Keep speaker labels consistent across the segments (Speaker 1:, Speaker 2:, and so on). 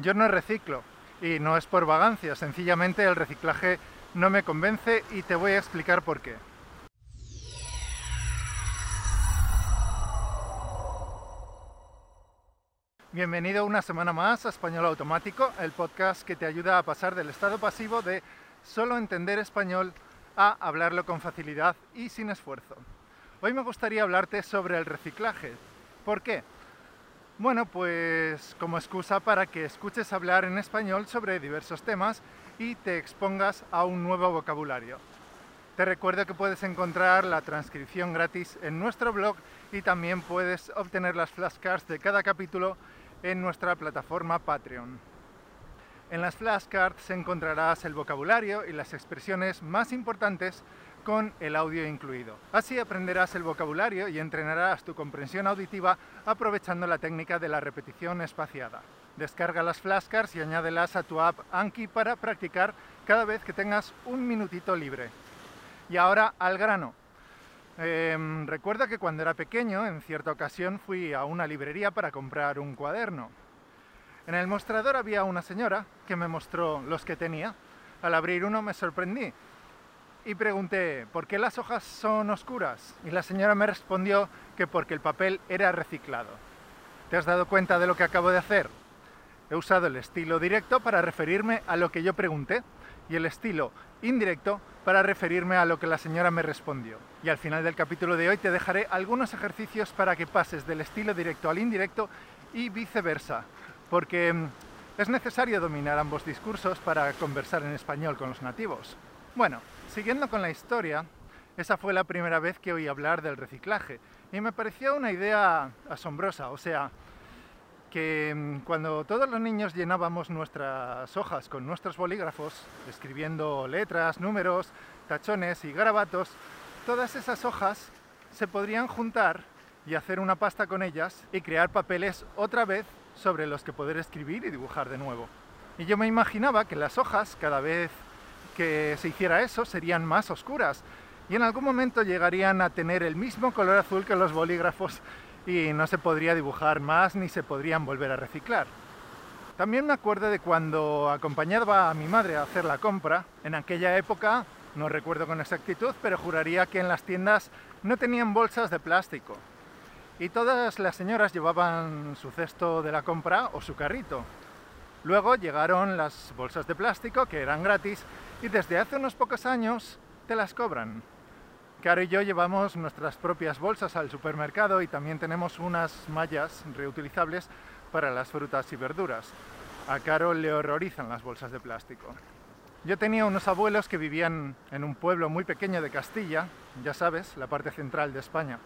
Speaker 1: Yo no reciclo y no es por vagancia, sencillamente el reciclaje no me convence y te voy a explicar por qué. Bienvenido una semana más a Español Automático, el podcast que te ayuda a pasar del estado pasivo de solo entender español a hablarlo con facilidad y sin esfuerzo. Hoy me gustaría hablarte sobre el reciclaje. ¿Por qué? Bueno, pues como excusa para que escuches hablar en español sobre diversos temas y te expongas a un nuevo vocabulario. Te recuerdo que puedes encontrar la transcripción gratis en nuestro blog y también puedes obtener las flashcards de cada capítulo en nuestra plataforma Patreon. En las flashcards encontrarás el vocabulario y las expresiones más importantes con el audio incluido. Así aprenderás el vocabulario y entrenarás tu comprensión auditiva aprovechando la técnica de la repetición espaciada. Descarga las flashcards y añádelas a tu app Anki para practicar cada vez que tengas un minutito libre. Y ahora al grano. Em, recuerda que cuando era pequeño, en cierta ocasión, fui a una librería para comprar un cuaderno. En el mostrador había una señora que me mostró los que tenía. Al abrir uno me sorprendí y pregunté, ¿por qué las hojas son oscuras? Y la señora me respondió que porque el papel era reciclado. ¿Te has dado cuenta de lo que acabo de hacer? He usado el estilo directo para referirme a lo que yo pregunté y el estilo indirecto para referirme a lo que la señora me respondió. Y al final del capítulo de hoy te dejaré algunos ejercicios para que pases del estilo directo al indirecto y viceversa, porque mm, es necesario dominar ambos discursos para conversar en español con los nativos. Bueno, siguiendo con la historia, esa fue la primera vez que oí hablar del reciclaje y me pareció una idea asombrosa, o sea, que mm, cuando todos los niños llenábamos nuestras hojas con nuestros bolígrafos, escribiendo letras, números, tachones y garabatos, todas esas hojas se podrían juntar y hacer una pasta con ellas y crear papeles otra vez sobre los que poder escribir y dibujar de nuevo. Y yo me imaginaba que las hojas, cada vez que se hiciera eso, serían más oscuras y en algún momento llegarían a tener el mismo color azul que los bolígrafos y no se podría dibujar más ni se podrían volver a reciclar. También me acuerdo de cuando acompañaba a mi madre a hacer la compra. En aquella época, no recuerdo con exactitud, pero juraría que en las tiendas no tenían bolsas de plástico. Y todas las señoras llevaban su cesto de la compra o su carrito. Luego llegaron las bolsas de plástico, que eran gratis, y desde hace unos pocos años te las cobran. Caro y yo llevamos nuestras propias bolsas al supermercado y también tenemos unas mallas reutilizables para las frutas y verduras. A Caro le horrorizan las bolsas de plástico. Yo tenía unos abuelos que vivían en un pueblo muy pequeño de Castilla, ya sabes, la parte central de España.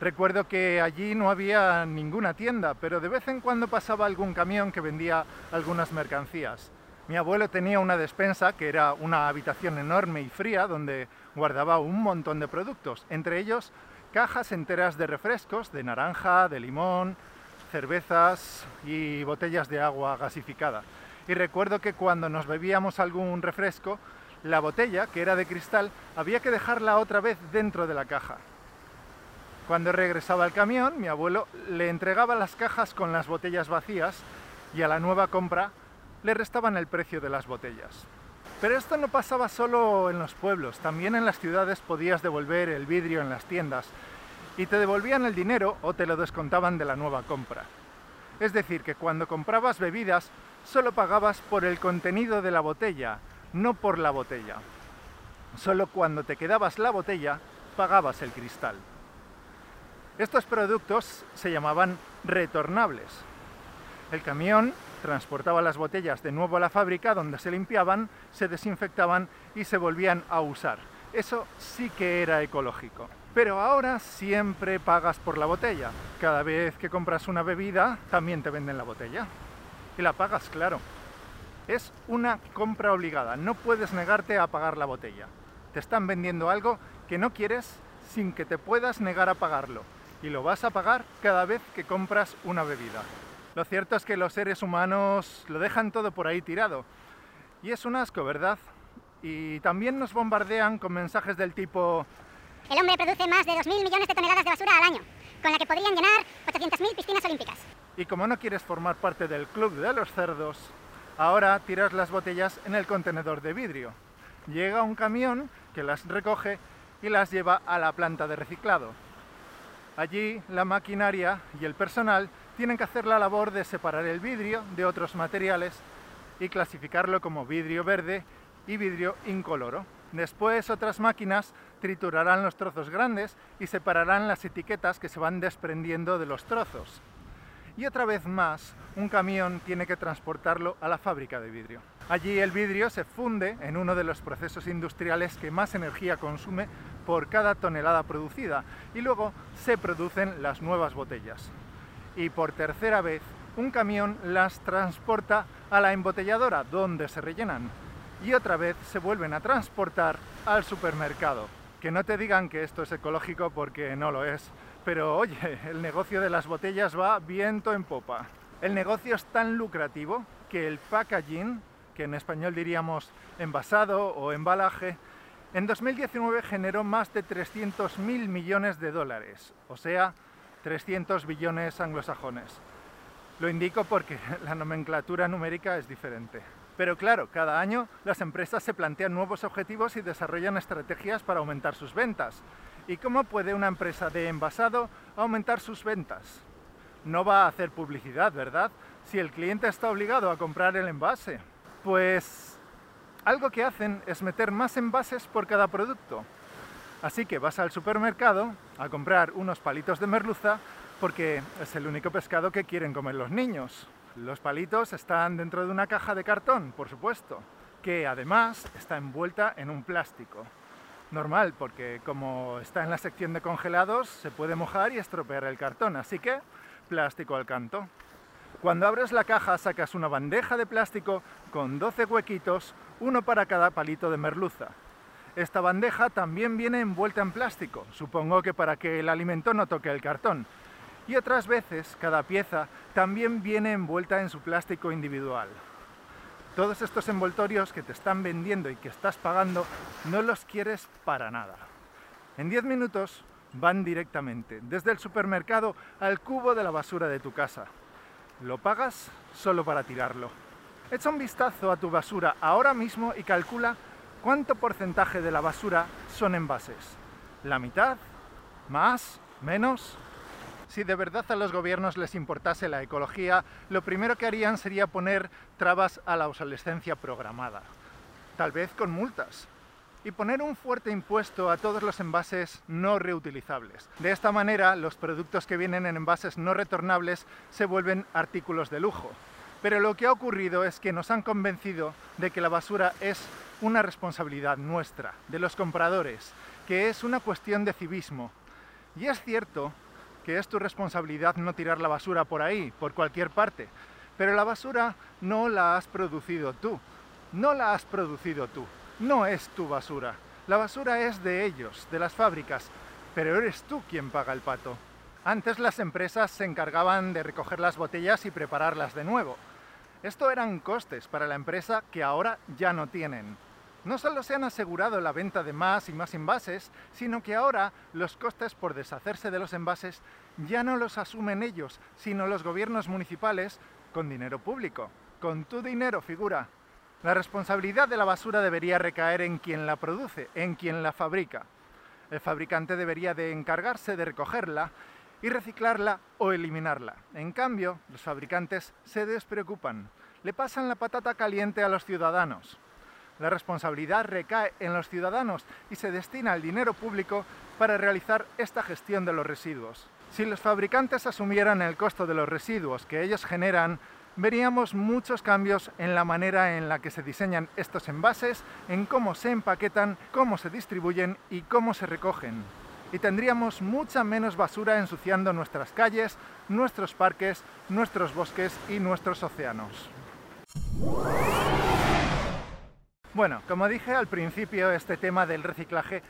Speaker 1: Recuerdo que allí no había ninguna tienda, pero de vez en cuando pasaba algún camión que vendía algunas mercancías. Mi abuelo tenía una despensa que era una habitación enorme y fría donde guardaba un montón de productos, entre ellos cajas enteras de refrescos, de naranja, de limón, cervezas y botellas de agua gasificada. Y recuerdo que cuando nos bebíamos algún refresco, la botella, que era de cristal, había que dejarla otra vez dentro de la caja. Cuando regresaba al camión, mi abuelo le entregaba las cajas con las botellas vacías y a la nueva compra le restaban el precio de las botellas. Pero esto no pasaba solo en los pueblos, también en las ciudades podías devolver el vidrio en las tiendas y te devolvían el dinero o te lo descontaban de la nueva compra. Es decir, que cuando comprabas bebidas solo pagabas por el contenido de la botella, no por la botella. Solo cuando te quedabas la botella pagabas el cristal. Estos productos se llamaban retornables. El camión transportaba las botellas de nuevo a la fábrica donde se limpiaban, se desinfectaban y se volvían a usar. Eso sí que era ecológico. Pero ahora siempre pagas por la botella. Cada vez que compras una bebida, también te venden la botella. Y la pagas, claro. Es una compra obligada. No puedes negarte a pagar la botella. Te están vendiendo algo que no quieres sin que te puedas negar a pagarlo. Y lo vas a pagar cada vez que compras una bebida. Lo cierto es que los seres humanos lo dejan todo por ahí tirado. Y es un asco, ¿verdad? Y también nos bombardean con mensajes del tipo...
Speaker 2: El hombre produce más de 2.000 millones de toneladas de basura al año, con la que podrían llenar 800.000 piscinas olímpicas.
Speaker 1: Y como no quieres formar parte del club de los cerdos, ahora tiras las botellas en el contenedor de vidrio. Llega un camión que las recoge y las lleva a la planta de reciclado. Allí la maquinaria y el personal tienen que hacer la labor de separar el vidrio de otros materiales y clasificarlo como vidrio verde y vidrio incoloro. Después otras máquinas triturarán los trozos grandes y separarán las etiquetas que se van desprendiendo de los trozos. Y otra vez más, un camión tiene que transportarlo a la fábrica de vidrio. Allí el vidrio se funde en uno de los procesos industriales que más energía consume por cada tonelada producida y luego se producen las nuevas botellas. Y por tercera vez, un camión las transporta a la embotelladora donde se rellenan y otra vez se vuelven a transportar al supermercado. Que no te digan que esto es ecológico porque no lo es, pero oye, el negocio de las botellas va viento en popa. El negocio es tan lucrativo que el packaging, que en español diríamos envasado o embalaje, en 2019 generó más de 300.000 millones de dólares, o sea, 300 billones anglosajones. Lo indico porque la nomenclatura numérica es diferente. Pero claro, cada año las empresas se plantean nuevos objetivos y desarrollan estrategias para aumentar sus ventas. ¿Y cómo puede una empresa de envasado aumentar sus ventas? No va a hacer publicidad, ¿verdad? Si el cliente está obligado a comprar el envase. Pues algo que hacen es meter más envases por cada producto. Así que vas al supermercado a comprar unos palitos de merluza porque es el único pescado que quieren comer los niños. Los palitos están dentro de una caja de cartón, por supuesto, que además está envuelta en un plástico. Normal, porque como está en la sección de congelados, se puede mojar y estropear el cartón, así que plástico al canto. Cuando abres la caja sacas una bandeja de plástico con 12 huequitos, uno para cada palito de merluza. Esta bandeja también viene envuelta en plástico, supongo que para que el alimento no toque el cartón, y otras veces cada pieza también viene envuelta en su plástico individual. Todos estos envoltorios que te están vendiendo y que estás pagando no los quieres para nada. En 10 minutos van directamente desde el supermercado al cubo de la basura de tu casa. Lo pagas solo para tirarlo. Echa un vistazo a tu basura ahora mismo y calcula cuánto porcentaje de la basura son envases. ¿La mitad? ¿Más? ¿Menos? Si de verdad a los gobiernos les importase la ecología, lo primero que harían sería poner trabas a la obsolescencia programada, tal vez con multas, y poner un fuerte impuesto a todos los envases no reutilizables. De esta manera, los productos que vienen en envases no retornables se vuelven artículos de lujo. Pero lo que ha ocurrido es que nos han convencido de que la basura es una responsabilidad nuestra, de los compradores, que es una cuestión de civismo. Y es cierto que es tu responsabilidad no tirar la basura por ahí, por cualquier parte. Pero la basura no la has producido tú. No la has producido tú. No es tu basura. La basura es de ellos, de las fábricas. Pero eres tú quien paga el pato. Antes las empresas se encargaban de recoger las botellas y prepararlas de nuevo. Esto eran costes para la empresa que ahora ya no tienen. No solo se han asegurado la venta de más y más envases, sino que ahora los costes por deshacerse de los envases ya no los asumen ellos, sino los gobiernos municipales con dinero público. Con tu dinero, figura. La responsabilidad de la basura debería recaer en quien la produce, en quien la fabrica. El fabricante debería de encargarse de recogerla y reciclarla o eliminarla. En cambio, los fabricantes se despreocupan, le pasan la patata caliente a los ciudadanos. La responsabilidad recae en los ciudadanos y se destina el dinero público para realizar esta gestión de los residuos. Si los fabricantes asumieran el costo de los residuos que ellos generan, veríamos muchos cambios en la manera en la que se diseñan estos envases, en cómo se empaquetan, cómo se distribuyen y cómo se recogen. Y tendríamos mucha menos basura ensuciando nuestras calles, nuestros parques, nuestros bosques y nuestros océanos. Bueno, como dije al principio, este tema del reciclaje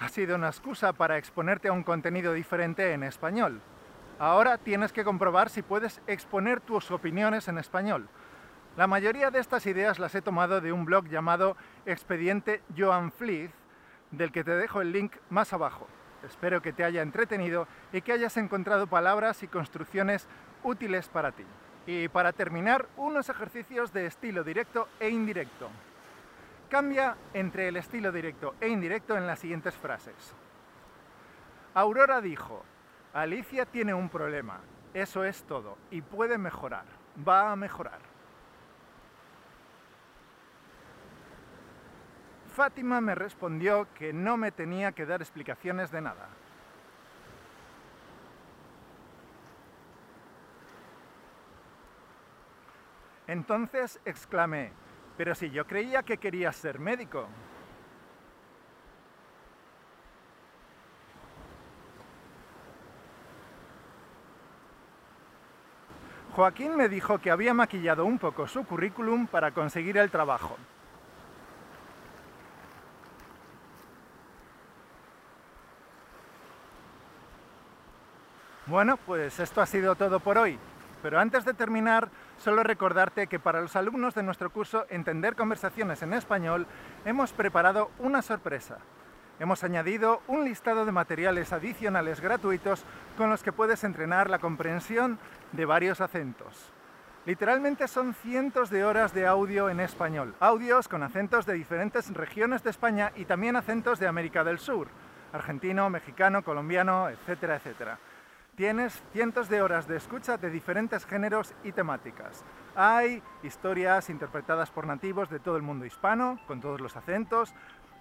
Speaker 1: ha sido una excusa para exponerte a un contenido diferente en español. Ahora tienes que comprobar si puedes exponer tus opiniones en español. La mayoría de estas ideas las he tomado de un blog llamado Expediente Joan Fleeth, del que te dejo el link más abajo. Espero que te haya entretenido y que hayas encontrado palabras y construcciones útiles para ti. Y para terminar, unos ejercicios de estilo directo e indirecto. Cambia entre el estilo directo e indirecto en las siguientes frases. Aurora dijo, Alicia tiene un problema, eso es todo, y puede mejorar, va a mejorar. Fátima me respondió que no me tenía que dar explicaciones de nada. Entonces exclamé, pero si yo creía que querías ser médico. Joaquín me dijo que había maquillado un poco su currículum para conseguir el trabajo. Bueno, pues esto ha sido todo por hoy. Pero antes de terminar, solo recordarte que para los alumnos de nuestro curso Entender conversaciones en español hemos preparado una sorpresa. Hemos añadido un listado de materiales adicionales gratuitos con los que puedes entrenar la comprensión de varios acentos. Literalmente son cientos de horas de audio en español, audios con acentos de diferentes regiones de España y también acentos de América del Sur, argentino, mexicano, colombiano, etcétera, etcétera. Tienes cientos de horas de escucha de diferentes géneros y temáticas. Hay historias interpretadas por nativos de todo el mundo hispano, con todos los acentos,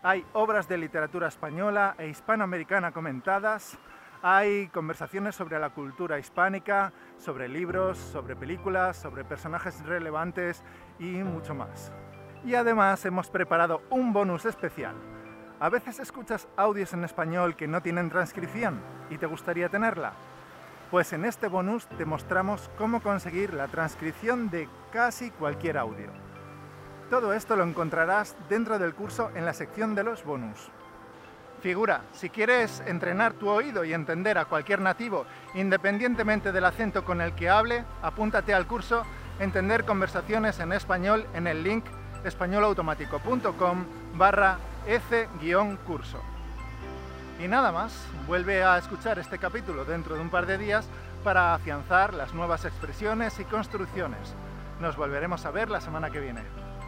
Speaker 1: hay obras de literatura española e hispanoamericana comentadas, hay conversaciones sobre la cultura hispánica, sobre libros, sobre películas, sobre personajes relevantes y mucho más. Y además hemos preparado un bonus especial. A veces escuchas audios en español que no tienen transcripción y te gustaría tenerla. Pues en este bonus te mostramos cómo conseguir la transcripción de casi cualquier audio. Todo esto lo encontrarás dentro del curso en la sección de los bonus. Figura, si quieres entrenar tu oído y entender a cualquier nativo, independientemente del acento con el que hable, apúntate al curso Entender conversaciones en español en el link españolautomático.com barra ec-curso. Y nada más, vuelve a escuchar este capítulo dentro de un par de días para afianzar las nuevas expresiones y construcciones. Nos volveremos a ver la semana que viene.